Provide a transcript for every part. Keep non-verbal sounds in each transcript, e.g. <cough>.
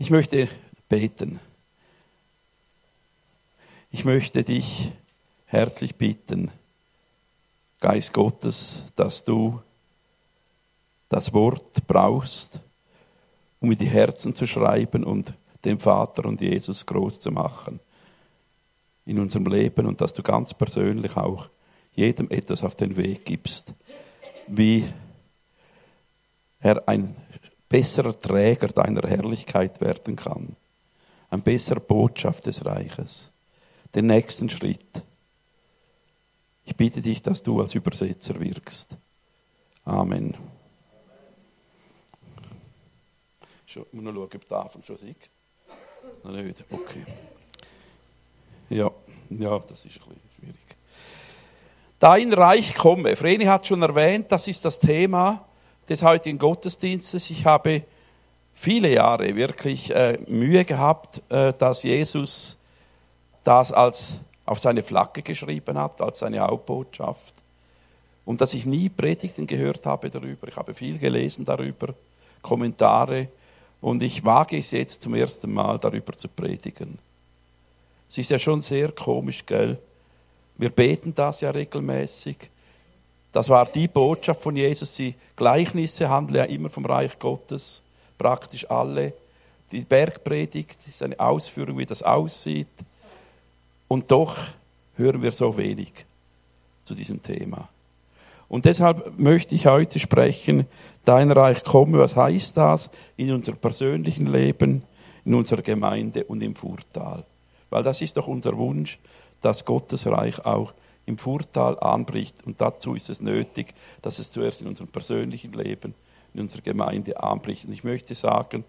Ich möchte beten. Ich möchte dich herzlich bitten, Geist Gottes, dass du das Wort brauchst, um in die Herzen zu schreiben und den Vater und Jesus groß zu machen in unserem Leben und dass du ganz persönlich auch jedem etwas auf den Weg gibst, wie er ein besserer Träger deiner Herrlichkeit werden kann, ein besserer Botschaft des Reiches, den nächsten Schritt. Ich bitte dich, dass du als Übersetzer wirkst. Amen. Ich muss noch schauen, ob die Tafel schon sieht. Noch nicht, okay. Ja, ja, das ist ein bisschen schwierig. Dein Reich komme. Vreni hat schon erwähnt, das ist das Thema des heutigen Gottesdienstes. Ich habe viele Jahre wirklich äh, Mühe gehabt, äh, dass Jesus das als auf seine Flagge geschrieben hat, als seine Hauptbotschaft. Und dass ich nie Predigten gehört habe darüber. Ich habe viel gelesen darüber, Kommentare. Und ich wage es jetzt zum ersten Mal darüber zu predigen. Es ist ja schon sehr komisch, gell? Wir beten das ja regelmäßig. Das war die Botschaft von Jesus. Die Gleichnisse handeln ja immer vom Reich Gottes, praktisch alle. Die Bergpredigt ist eine Ausführung, wie das aussieht. Und doch hören wir so wenig zu diesem Thema. Und deshalb möchte ich heute sprechen, dein Reich komme, was heißt das in unserem persönlichen Leben, in unserer Gemeinde und im Furtal. Weil das ist doch unser Wunsch, dass Gottes Reich auch im Furtal anbricht. Und dazu ist es nötig, dass es zuerst in unserem persönlichen Leben, in unserer Gemeinde anbricht. Und ich möchte sagen,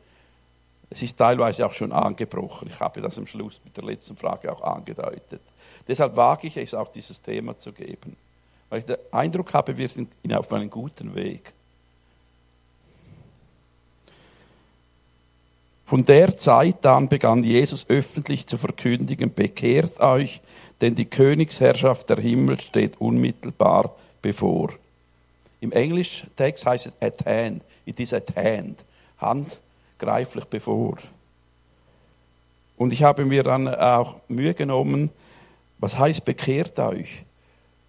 es ist teilweise auch schon angebrochen. Ich habe das am Schluss mit der letzten Frage auch angedeutet. Deshalb wage ich es auch, dieses Thema zu geben. Weil ich den Eindruck habe, wir sind auf einem guten Weg. Von der Zeit an begann Jesus öffentlich zu verkündigen, bekehrt euch, denn die Königsherrschaft der Himmel steht unmittelbar bevor. Im Englischtext heißt es at hand, it is at hand, handgreiflich bevor. Und ich habe mir dann auch Mühe genommen, was heißt bekehrt euch?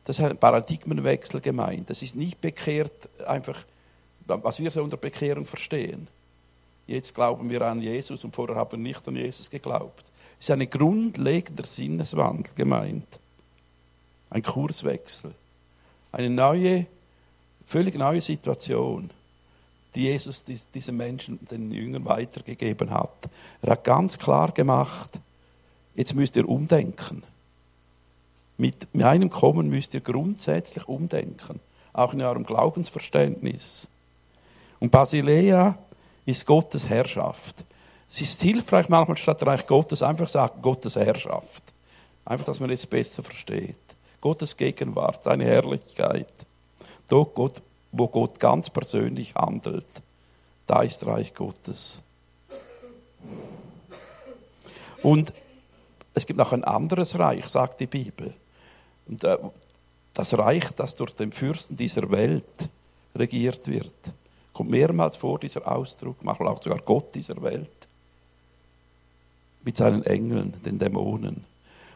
Das ist ein Paradigmenwechsel gemeint. Das ist nicht bekehrt einfach, was wir so unter Bekehrung verstehen. Jetzt glauben wir an Jesus und vorher haben wir nicht an Jesus geglaubt. Ist ein grundlegender Sinneswandel gemeint. Ein Kurswechsel. Eine neue, völlig neue Situation, die Jesus diesen Menschen, den Jüngern weitergegeben hat. Er hat ganz klar gemacht, jetzt müsst ihr umdenken. Mit meinem Kommen müsst ihr grundsätzlich umdenken, auch in eurem Glaubensverständnis. Und Basilea ist Gottes Herrschaft. Es ist hilfreich manchmal statt Reich Gottes einfach sagen Gottes Herrschaft. Einfach, dass man es besser versteht. Gottes Gegenwart, seine Herrlichkeit. Dort, Gott, wo Gott ganz persönlich handelt, da ist Reich Gottes. Und es gibt noch ein anderes Reich, sagt die Bibel. Und äh, das Reich, das durch den Fürsten dieser Welt regiert wird. Kommt mehrmals vor dieser Ausdruck, manchmal auch sogar Gott dieser Welt mit seinen Engeln, den Dämonen.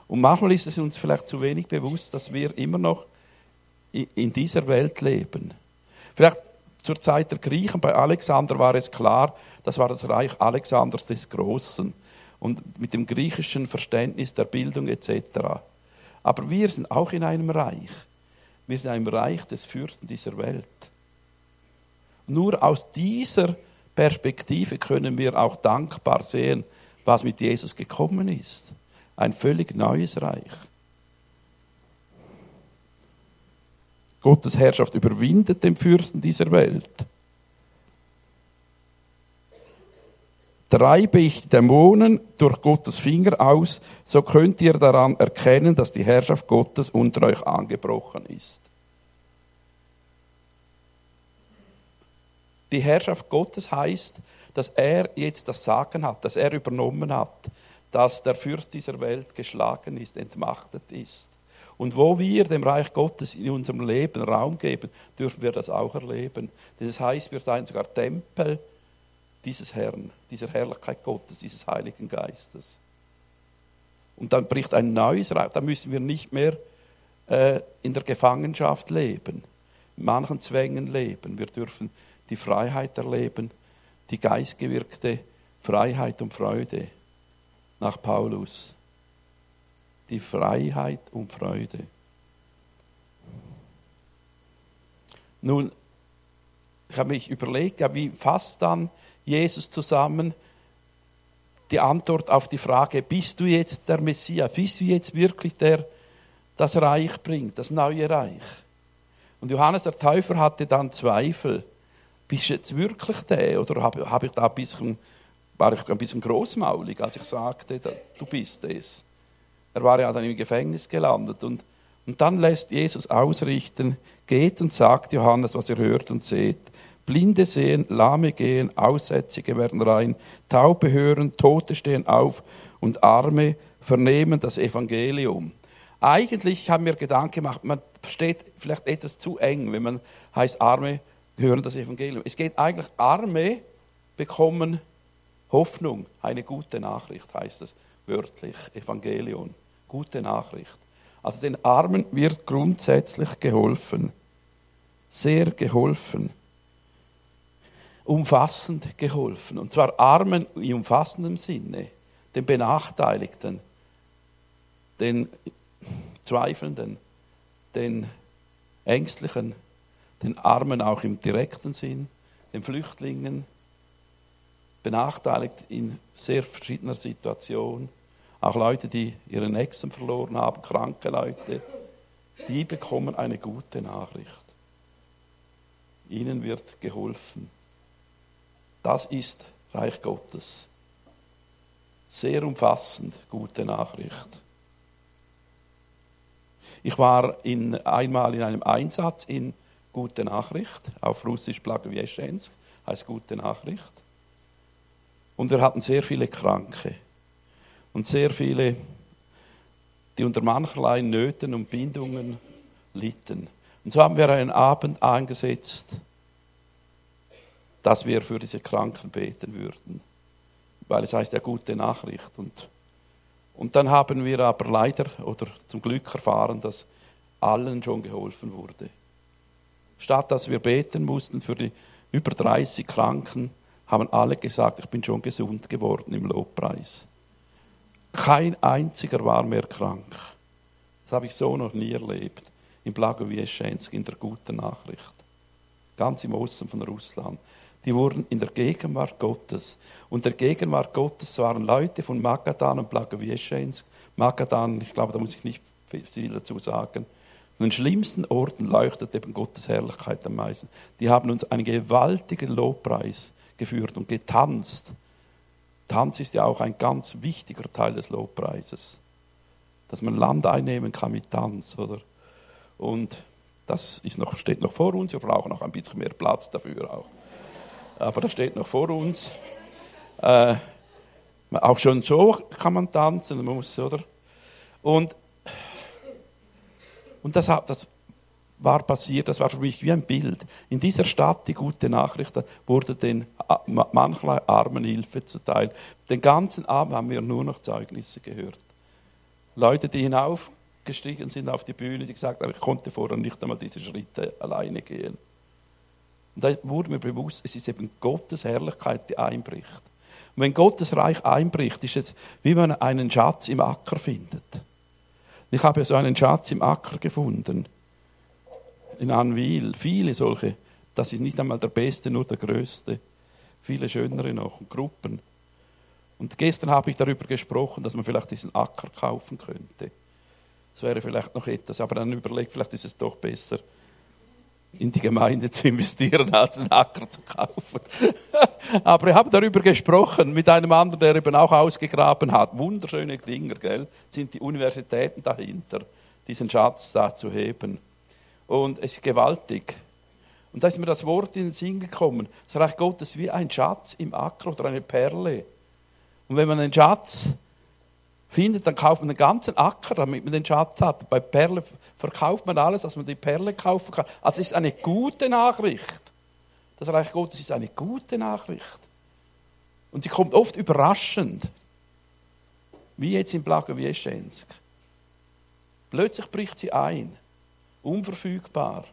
Und manchmal ist es uns vielleicht zu wenig bewusst, dass wir immer noch in dieser Welt leben. Vielleicht zur Zeit der Griechen, bei Alexander war es klar, das war das Reich Alexanders des Großen und mit dem griechischen Verständnis der Bildung etc. Aber wir sind auch in einem Reich. Wir sind in einem Reich des Fürsten dieser Welt. Nur aus dieser Perspektive können wir auch dankbar sehen, was mit Jesus gekommen ist. Ein völlig neues Reich. Gottes Herrschaft überwindet den Fürsten dieser Welt. Treibe ich Dämonen durch Gottes Finger aus, so könnt ihr daran erkennen, dass die Herrschaft Gottes unter euch angebrochen ist. Die Herrschaft Gottes heißt, dass er jetzt das Sagen hat, dass er übernommen hat, dass der Fürst dieser Welt geschlagen ist, entmachtet ist. Und wo wir dem Reich Gottes in unserem Leben Raum geben, dürfen wir das auch erleben. Das heißt, wir seien sogar Tempel dieses Herrn, dieser Herrlichkeit Gottes, dieses Heiligen Geistes. Und dann bricht ein neues Reich. Da müssen wir nicht mehr äh, in der Gefangenschaft leben, in manchen Zwängen leben. Wir dürfen die Freiheit erleben, die geistgewirkte Freiheit und Freude nach Paulus. Die Freiheit und Freude. Nun, ich habe mich überlegt, wie fasst dann Jesus zusammen die Antwort auf die Frage, bist du jetzt der Messias? Bist du jetzt wirklich der, das Reich bringt, das neue Reich? Und Johannes der Täufer hatte dann Zweifel. Bist du jetzt wirklich der? Oder habe, habe ich da ein bisschen, war ich ein bisschen großmaulig, als ich sagte, du bist es? Er war ja dann im Gefängnis gelandet. Und, und dann lässt Jesus ausrichten, geht und sagt Johannes, was ihr hört und seht. Blinde sehen, Lahme gehen, Aussätzige werden rein, Taube hören, Tote stehen auf und Arme vernehmen das Evangelium. Eigentlich haben wir Gedanken gemacht, man versteht vielleicht etwas zu eng, wenn man heißt, Arme hören das Evangelium. Es geht eigentlich, Arme bekommen Hoffnung, eine gute Nachricht heißt es wörtlich, Evangelium, gute Nachricht. Also den Armen wird grundsätzlich geholfen, sehr geholfen. Umfassend geholfen. Und zwar Armen im umfassenden Sinne, den Benachteiligten, den Zweifelnden, den Ängstlichen, den Armen auch im direkten Sinn, den Flüchtlingen, benachteiligt in sehr verschiedener Situation, auch Leute, die ihren Nächsten verloren haben, kranke Leute, die bekommen eine gute Nachricht. Ihnen wird geholfen. Das ist Reich Gottes. Sehr umfassend, gute Nachricht. Ich war in, einmal in einem Einsatz in Gute Nachricht, auf Russisch Blagowieszchensk, heißt Gute Nachricht. Und wir hatten sehr viele Kranke und sehr viele, die unter mancherlei Nöten und Bindungen litten. Und so haben wir einen Abend eingesetzt, dass wir für diese Kranken beten würden. Weil es heißt ja gute Nachricht. Und, und dann haben wir aber leider oder zum Glück erfahren, dass allen schon geholfen wurde. Statt dass wir beten mussten für die über 30 Kranken, haben alle gesagt, ich bin schon gesund geworden im Lobpreis. Kein einziger war mehr krank. Das habe ich so noch nie erlebt. In Blagowieszchensk, in der guten Nachricht. Ganz im Osten von Russland die wurden in der Gegenwart Gottes. Und der Gegenwart Gottes waren Leute von Magadan und Blagowieszchensk. Magadan, ich glaube, da muss ich nicht viel dazu sagen. An den schlimmsten Orten leuchtet eben Gottes Herrlichkeit am meisten. Die haben uns einen gewaltigen Lobpreis geführt und getanzt. Tanz ist ja auch ein ganz wichtiger Teil des Lobpreises. Dass man Land einnehmen kann mit Tanz, oder? Und das ist noch, steht noch vor uns. Wir brauchen noch ein bisschen mehr Platz dafür auch aber das steht noch vor uns. Äh, auch schon so kann man tanzen, muss, oder? Und, und das, das war passiert, das war für mich wie ein Bild. In dieser Stadt, die gute Nachricht, wurde den mancherlei Armen Hilfe zuteil. Den ganzen Abend haben wir nur noch Zeugnisse gehört. Leute, die hinaufgestiegen sind auf die Bühne, die gesagt haben, ich konnte vorher nicht einmal diese Schritte alleine gehen. Und da wurde mir bewusst, es ist eben Gottes Herrlichkeit, die einbricht. Und wenn Gottes Reich einbricht, ist es wie man einen Schatz im Acker findet. Ich habe so einen Schatz im Acker gefunden. In Anwil. Viele solche. Das ist nicht einmal der beste, nur der größte. Viele schönere noch. Gruppen. Und gestern habe ich darüber gesprochen, dass man vielleicht diesen Acker kaufen könnte. Das wäre vielleicht noch etwas. Aber dann überlegt, vielleicht ist es doch besser, in die Gemeinde zu investieren, als einen Acker zu kaufen. <laughs> Aber ich habe darüber gesprochen mit einem anderen, der eben auch ausgegraben hat. Wunderschöne Dinger, gell? Sind die Universitäten dahinter, diesen Schatz da zu heben. Und es ist gewaltig. Und da ist mir das Wort in den Sinn gekommen. Das Reich Gottes wie ein Schatz im Acker oder eine Perle. Und wenn man einen Schatz findet, dann kauft man den ganzen Acker, damit man den Schatz hat. Bei Perle verkauft man alles, dass man die Perle kaufen kann. Also es ist eine gute Nachricht. Das Reich Gottes ist eine gute Nachricht. Und sie kommt oft überraschend. Wie jetzt in Blagowieszczensk. Plötzlich bricht sie ein. Unverfügbar.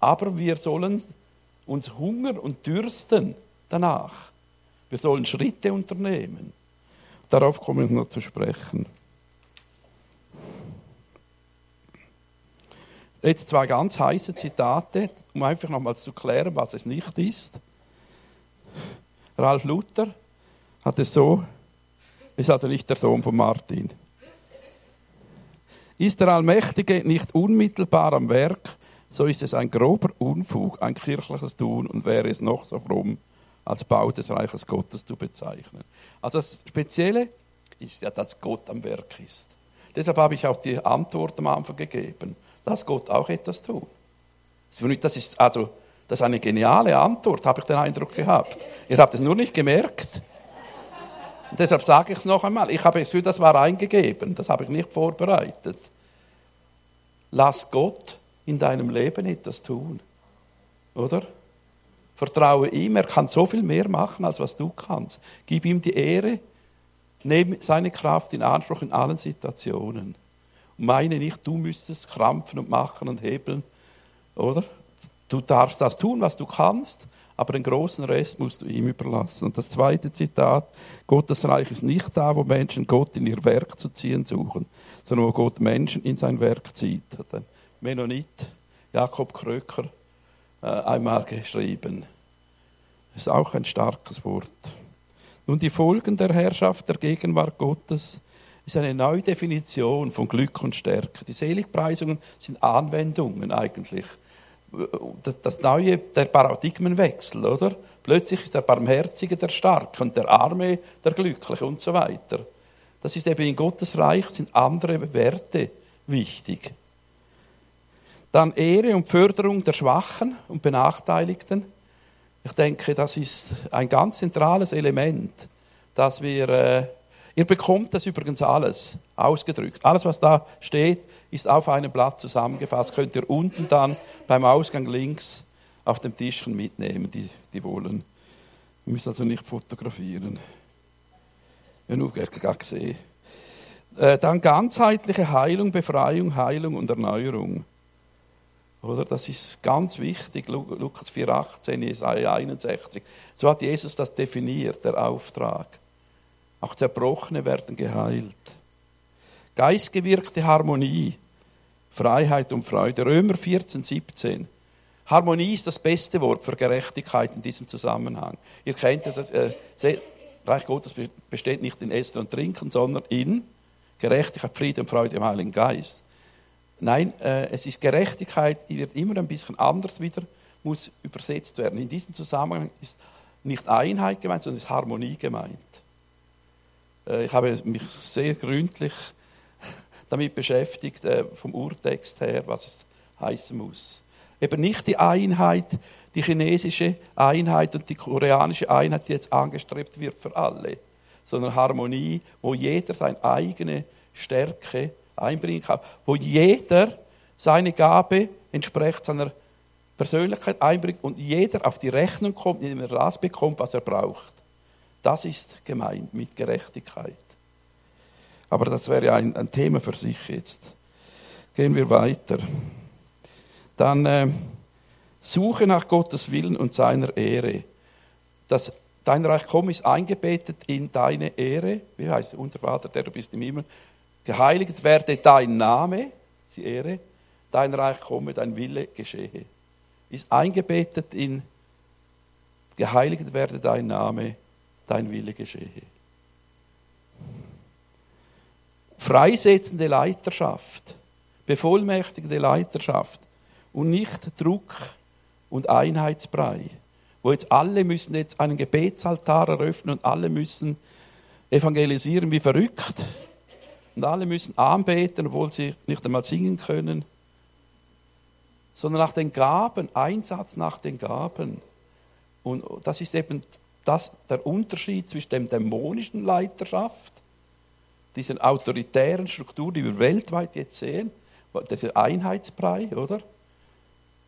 Aber wir sollen uns Hunger und Dürsten danach. Wir sollen Schritte unternehmen. Darauf komme ich noch zu sprechen. Jetzt zwei ganz heiße Zitate, um einfach nochmals zu klären, was es nicht ist. Ralf Luther hat es so, ist also nicht der Sohn von Martin. Ist der Allmächtige nicht unmittelbar am Werk, so ist es ein grober Unfug, ein kirchliches Tun und wäre es noch so fromm, als Bau des Reiches Gottes zu bezeichnen. Also das Spezielle ist ja, dass Gott am Werk ist. Deshalb habe ich auch die Antwort am Anfang gegeben, dass Gott auch etwas tut. Das ist, also, das ist eine geniale Antwort, habe ich den Eindruck gehabt. Ihr habt es nur nicht gemerkt. Und deshalb sage ich es noch einmal, ich habe es für das war eingegeben, das habe ich nicht vorbereitet. Lass Gott in deinem Leben etwas tun. Oder? Vertraue ihm, er kann so viel mehr machen, als was du kannst. Gib ihm die Ehre, nehme seine Kraft in Anspruch in allen Situationen. Meine nicht, du müsstest krampfen und machen und hebeln, oder? Du darfst das tun, was du kannst, aber den großen Rest musst du ihm überlassen. Und das zweite Zitat, Gottes Reich ist nicht da, wo Menschen Gott in ihr Werk zu ziehen suchen, sondern wo Gott Menschen in sein Werk zieht. Hat ein Mennonit, Jakob Kröker, äh, einmal geschrieben. Das ist auch ein starkes Wort. Nun, die Folgen der Herrschaft der Gegenwart Gottes ist eine neue Definition von Glück und Stärke. Die Seligpreisungen sind Anwendungen eigentlich. Das, das neue, der Paradigmenwechsel, oder? Plötzlich ist der Barmherzige der Starke und der Arme der Glückliche und so weiter. Das ist eben in Gottes Reich sind andere Werte wichtig. Dann Ehre und Förderung der Schwachen und Benachteiligten. Ich denke, das ist ein ganz zentrales Element, dass wir, äh, ihr bekommt das übrigens alles ausgedrückt. Alles, was da steht, ist auf einem Blatt zusammengefasst. Könnt ihr unten dann beim Ausgang links auf dem Tischchen mitnehmen, die, die wollen. Ihr müsst also nicht fotografieren. Ja, nur gerade gesehen. Äh, dann ganzheitliche Heilung, Befreiung, Heilung und Erneuerung. Oder? Das ist ganz wichtig. Lukas 4,18, Jesaja 61. So hat Jesus das definiert, der Auftrag. Auch Zerbrochene werden geheilt. Geistgewirkte Harmonie, Freiheit und Freude. Römer 14, 17. Harmonie ist das beste Wort für Gerechtigkeit in diesem Zusammenhang. Ihr kennt das, äh, Reich Gottes besteht nicht in Essen und Trinken, sondern in Gerechtigkeit, Friede und Freude im Heiligen Geist. Nein, äh, es ist Gerechtigkeit, die wird immer ein bisschen anders wieder, muss übersetzt werden. In diesem Zusammenhang ist nicht Einheit gemeint, sondern ist Harmonie gemeint. Äh, ich habe mich sehr gründlich <laughs> damit beschäftigt, äh, vom Urtext her, was es heißen muss. Eben nicht die Einheit, die chinesische Einheit und die koreanische Einheit, die jetzt angestrebt wird für alle, sondern Harmonie, wo jeder seine eigene Stärke einbringen kann, wo jeder seine Gabe entsprechend seiner Persönlichkeit einbringt und jeder auf die Rechnung kommt, indem er das bekommt, was er braucht. Das ist gemeint mit Gerechtigkeit. Aber das wäre ein, ein Thema für sich jetzt. Gehen wir weiter. Dann äh, Suche nach Gottes Willen und seiner Ehre. Das, dein Reich komm ist eingebettet in deine Ehre. Wie heißt unser Vater, der du bist im Himmel? Geheiligt werde dein Name, die Ehre, dein Reich komme, dein Wille geschehe. Ist eingebettet in geheiligt werde dein Name, dein Wille geschehe. Freisetzende Leiterschaft, bevollmächtigende Leiterschaft und nicht Druck und Einheitsbrei, wo jetzt alle müssen jetzt einen Gebetsaltar eröffnen und alle müssen evangelisieren wie verrückt und alle müssen anbeten, obwohl sie nicht einmal singen können, sondern nach den Gaben, Einsatz nach den Gaben. Und das ist eben das, der Unterschied zwischen der dämonischen Leiterschaft, diesen autoritären Strukturen, die wir weltweit jetzt sehen, dieser Einheitsbrei, oder?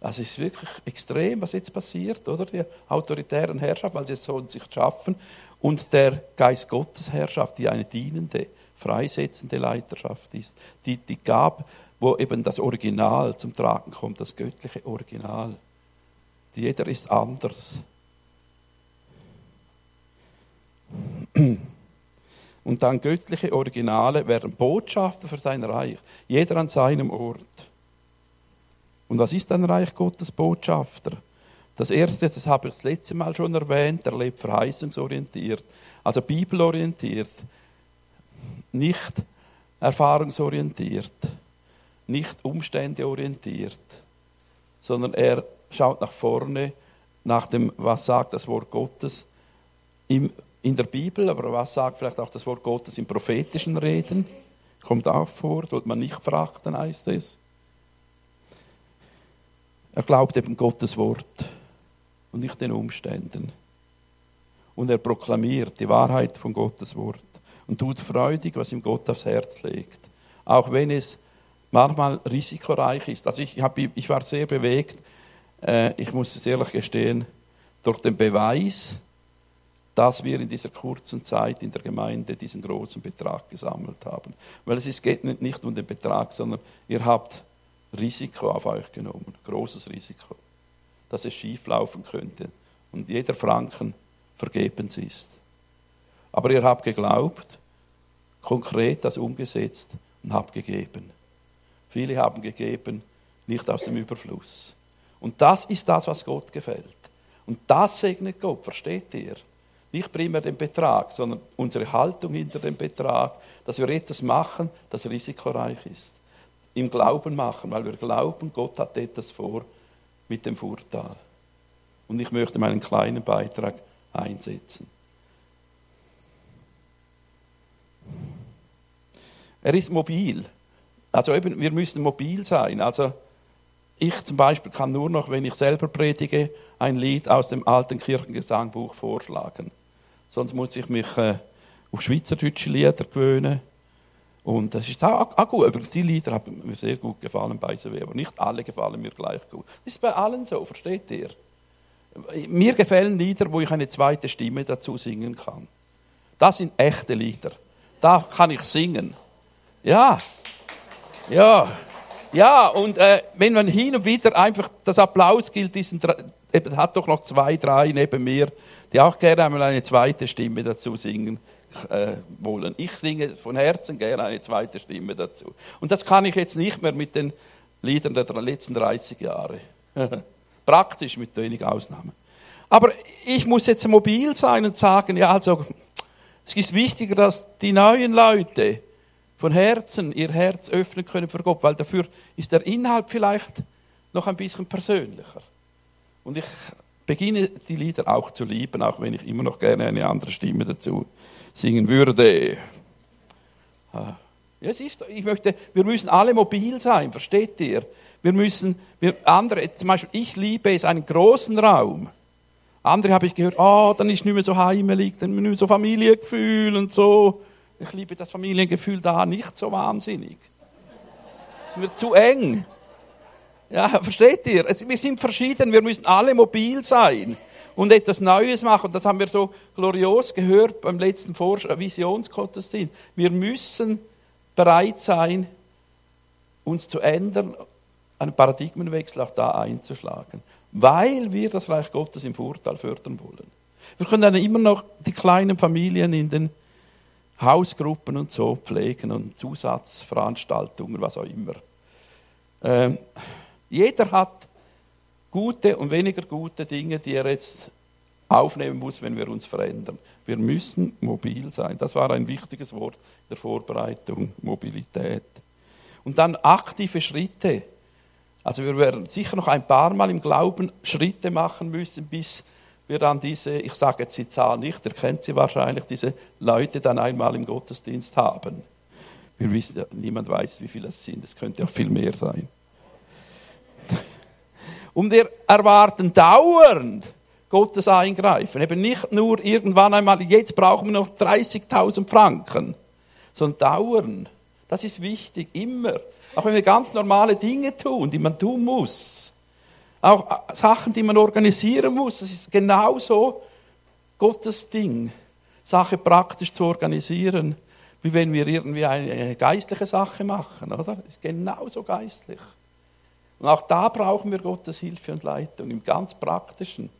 Es ist wirklich extrem, was jetzt passiert, oder? Die autoritären Herrschaft, weil sie es sollen sich schaffen. Und der Geist Gottes Herrschaft, die eine dienende, freisetzende Leiterschaft ist, die, die gab, wo eben das Original zum Tragen kommt, das göttliche Original. Jeder ist anders. <clears throat> Und dann göttliche Originale werden Botschafter für sein Reich, jeder an seinem Ort. Und was ist ein Reich Gottes Botschafter? Das erste, das habe ich das letzte Mal schon erwähnt, er lebt verheißungsorientiert, also bibelorientiert, nicht erfahrungsorientiert, nicht umständeorientiert, sondern er schaut nach vorne, nach dem, was sagt das Wort Gottes im, in der Bibel, aber was sagt vielleicht auch das Wort Gottes im prophetischen Reden, kommt auch vor, sollte man nicht verachten, heißt es. Er glaubt eben Gottes Wort und nicht den Umständen. Und er proklamiert die Wahrheit von Gottes Wort und tut freudig, was ihm Gott aufs Herz legt. Auch wenn es manchmal risikoreich ist. Also ich, hab, ich war sehr bewegt, äh, ich muss es ehrlich gestehen, durch den Beweis, dass wir in dieser kurzen Zeit in der Gemeinde diesen großen Betrag gesammelt haben. Weil es geht nicht um den Betrag, sondern ihr habt Risiko auf euch genommen, großes Risiko, dass es schief laufen könnte und jeder Franken vergebens ist. Aber ihr habt geglaubt, konkret das umgesetzt und habt gegeben. Viele haben gegeben, nicht aus dem Überfluss. Und das ist das, was Gott gefällt. Und das segnet Gott, versteht ihr? Nicht primär den Betrag, sondern unsere Haltung hinter dem Betrag, dass wir etwas machen, das risikoreich ist im Glauben machen, weil wir glauben, Gott hat etwas vor mit dem Furtal. Und ich möchte meinen kleinen Beitrag einsetzen. Er ist mobil. Also eben, wir müssen mobil sein. Also ich zum Beispiel kann nur noch, wenn ich selber predige, ein Lied aus dem alten Kirchengesangbuch vorschlagen. Sonst muss ich mich äh, auf schweizerdeutsche Lieder gewöhnen und das ist auch, auch gut. Übrigens, die Lieder haben mir sehr gut gefallen, bei aber nicht alle gefallen mir gleich gut. Das ist bei allen so, versteht ihr? Mir gefallen Lieder, wo ich eine zweite Stimme dazu singen kann. Das sind echte Lieder. Da kann ich singen. Ja. Ja. Ja, und äh, wenn man hin und wieder einfach das Applaus gilt, diesen, eben, hat doch noch zwei, drei neben mir, die auch gerne einmal eine zweite Stimme dazu singen äh, wollen. Ich singe von Herzen gerne eine zweite Stimme dazu. Und das kann ich jetzt nicht mehr mit den Liedern der letzten 30 Jahre. <laughs> Praktisch mit wenig Ausnahmen. Aber ich muss jetzt mobil sein und sagen, ja, also, es ist wichtiger, dass die neuen Leute von Herzen ihr Herz öffnen können für Gott, weil dafür ist der Inhalt vielleicht noch ein bisschen persönlicher. Und ich beginne die Lieder auch zu lieben, auch wenn ich immer noch gerne eine andere Stimme dazu singen würde. Ah. Ja, siehst du, ich möchte, wir müssen alle mobil sein, versteht ihr? Wir müssen, wir, andere, zum Beispiel, ich liebe es, einen großen Raum. Andere habe ich gehört, oh, dann ist nicht mehr so heimelig, dann nicht mehr so Familiengefühl und so. Ich liebe das Familiengefühl da nicht so wahnsinnig. Es ist mir zu eng. Ja, <laughs> versteht ihr? wir sind verschieden, wir müssen alle mobil sein und etwas Neues machen. Das haben wir so glorios gehört beim letzten Visionsgottesdienst. Wir müssen bereit sein, uns zu ändern, einen Paradigmenwechsel auch da einzuschlagen, weil wir das Reich Gottes im Vorteil fördern wollen. Wir können dann immer noch die kleinen Familien in den Hausgruppen und so pflegen und Zusatzveranstaltungen, was auch immer. Ähm, jeder hat gute und weniger gute Dinge, die er jetzt aufnehmen muss, wenn wir uns verändern. Wir müssen mobil sein. Das war ein wichtiges Wort der Vorbereitung, Mobilität. Und dann aktive Schritte. Also wir werden sicher noch ein paar Mal im Glauben Schritte machen müssen, bis wir dann diese, ich sage jetzt die Zahl nicht, ihr kennt sie wahrscheinlich, diese Leute dann einmal im Gottesdienst haben. Wir wissen, niemand weiß, wie viele es sind, es könnte auch viel mehr sein. Und wir erwarten dauernd Gottes Eingreifen. Eben nicht nur irgendwann einmal, jetzt brauchen wir noch 30.000 Franken, sondern dauernd. Das ist wichtig, immer. Auch wenn wir ganz normale Dinge tun, die man tun muss. Auch Sachen, die man organisieren muss. Das ist genauso Gottes Ding, Sache praktisch zu organisieren, wie wenn wir irgendwie eine geistliche Sache machen, oder? Das ist genauso geistlich. Und auch da brauchen wir Gottes Hilfe und Leitung, im ganz Praktischen.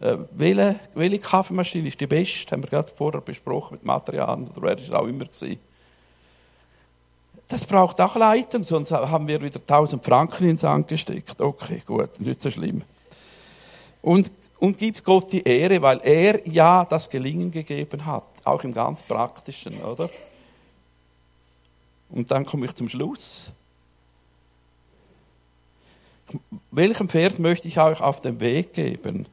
Äh, welche, welche Kaffeemaschine ist die beste? Haben wir gerade vorher besprochen mit Materialien oder wer ist es auch immer gewesen. Das braucht auch Leitung, sonst haben wir wieder 1000 Franken ins angesteckt. Okay, gut, nicht so schlimm. Und, und gibt Gott die Ehre, weil er ja das Gelingen gegeben hat, auch im ganz Praktischen, oder? Und dann komme ich zum Schluss. Welchen Vers möchte ich euch auf den Weg geben?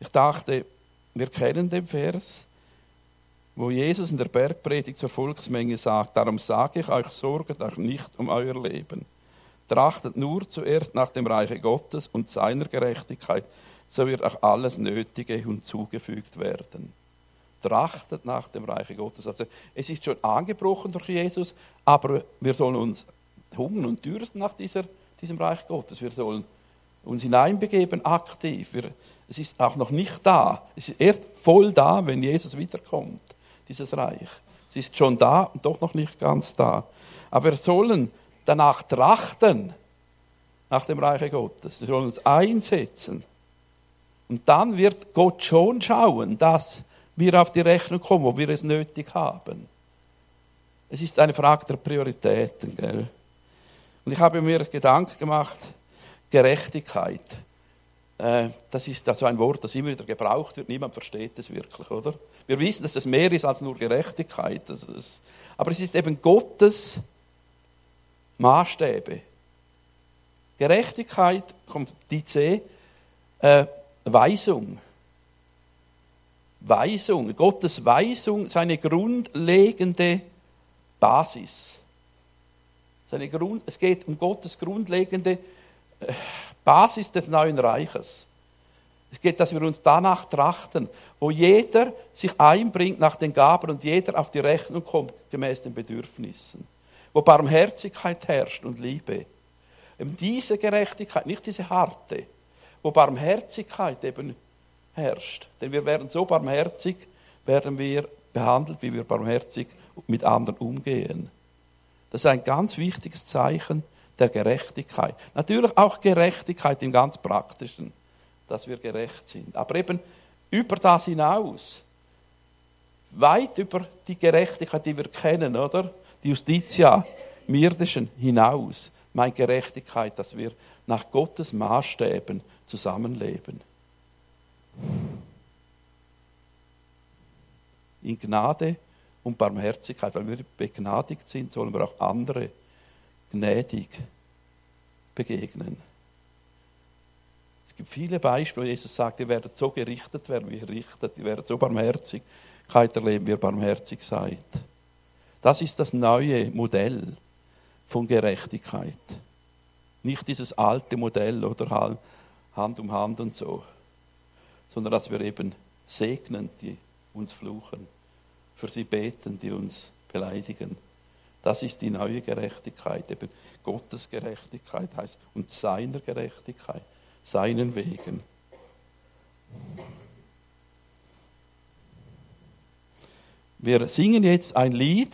Ich dachte, wir kennen den Vers, wo Jesus in der Bergpredigt zur Volksmenge sagt, darum sage ich euch, sorget euch nicht um euer Leben. Trachtet nur zuerst nach dem Reiche Gottes und seiner Gerechtigkeit, so wird auch alles Nötige hinzugefügt werden. Trachtet nach dem Reiche Gottes. Also es ist schon angebrochen durch Jesus, aber wir sollen uns hungern und dürsten nach dieser, diesem Reich Gottes. Wir sollen uns hineinbegeben aktiv. Wir, es ist auch noch nicht da. Es ist erst voll da, wenn Jesus wiederkommt, dieses Reich. Es ist schon da und doch noch nicht ganz da. Aber wir sollen danach trachten, nach dem Reich Gottes. Wir sollen uns einsetzen. Und dann wird Gott schon schauen, dass wir auf die Rechnung kommen, wo wir es nötig haben. Es ist eine Frage der Prioritäten. Gell? Und ich habe mir Gedanken gemacht, Gerechtigkeit. Äh, das ist also ein Wort, das immer wieder gebraucht wird. Niemand versteht es wirklich, oder? Wir wissen, dass es mehr ist als nur Gerechtigkeit. aber es ist eben Gottes Maßstäbe. Gerechtigkeit kommt die C, äh, Weisung. Weisung, Gottes Weisung, seine grundlegende Basis. Grund, es geht um Gottes grundlegende äh, Basis des neuen Reiches. Es geht, dass wir uns danach trachten, wo jeder sich einbringt nach den Gaben und jeder auf die Rechnung kommt gemäß den Bedürfnissen. Wo Barmherzigkeit herrscht und Liebe. Eben diese Gerechtigkeit, nicht diese harte, wo Barmherzigkeit eben herrscht. Denn wir werden so barmherzig, werden wir behandelt, wie wir barmherzig mit anderen umgehen. Das ist ein ganz wichtiges Zeichen der Gerechtigkeit. Natürlich auch Gerechtigkeit im ganz praktischen, dass wir gerecht sind. Aber eben über das hinaus, weit über die Gerechtigkeit, die wir kennen, oder? Die Justitia im Irdischen hinaus, meint Gerechtigkeit, dass wir nach Gottes Maßstäben zusammenleben. In Gnade und Barmherzigkeit. Weil wir begnadigt sind, sollen wir auch andere gnädig begegnen. Es gibt viele Beispiele, wo Jesus sagt, ihr werdet so gerichtet werden, wie ihr richtet, ihr werdet so Barmherzigkeit erleben, wie ihr barmherzig seid. Das ist das neue Modell von Gerechtigkeit. Nicht dieses alte Modell oder Hand um Hand und so, sondern dass wir eben segnen, die uns fluchen für sie beten, die uns beleidigen. Das ist die neue Gerechtigkeit, eben Gottes Gerechtigkeit heißt und seiner Gerechtigkeit, seinen Wegen. Wir singen jetzt ein Lied,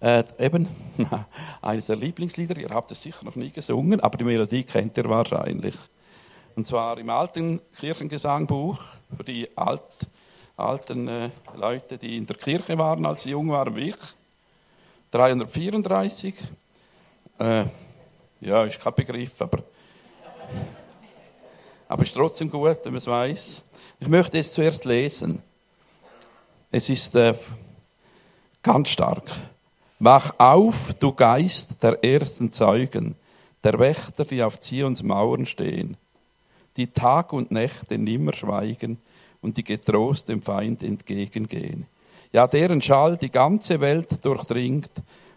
äh, eben <laughs> eines der Lieblingslieder, ihr habt es sicher noch nie gesungen, aber die Melodie kennt ihr wahrscheinlich. Und zwar im alten Kirchengesangbuch für die Alt- alten äh, Leute, die in der Kirche waren, als sie jung waren wie ich. 334. Äh, ja, ist kein Begriff, aber, aber ist trotzdem gut, wenn man es weiß. Ich möchte es zuerst lesen. Es ist äh, ganz stark. Wach auf, du Geist der ersten Zeugen, der Wächter, die auf Zions Mauern stehen, die Tag und Nächte nimmer schweigen, und die getrost dem Feind entgegengehen. Ja, deren Schall die ganze Welt durchdringt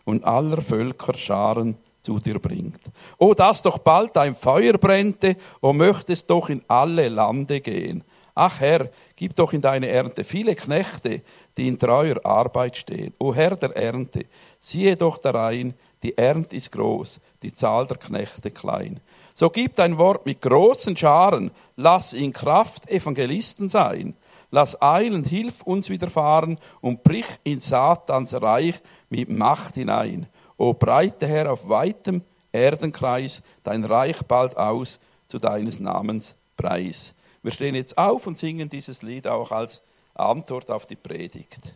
und aller Völker Scharen zu dir bringt. Oh, dass doch bald ein Feuer brennte, oh, möchtest doch in alle Lande gehen. Ach Herr, gib doch in deine Ernte viele Knechte, die in treuer Arbeit stehen. O Herr der Ernte, siehe doch darein die Ernte ist groß, die Zahl der Knechte klein. So gib dein Wort mit großen Scharen, lass in Kraft Evangelisten sein. Lass eilen, hilf uns widerfahren und brich in Satans Reich mit Macht hinein. O breite Herr auf weitem Erdenkreis dein Reich bald aus zu deines Namens Preis. Wir stehen jetzt auf und singen dieses Lied auch als Antwort auf die Predigt.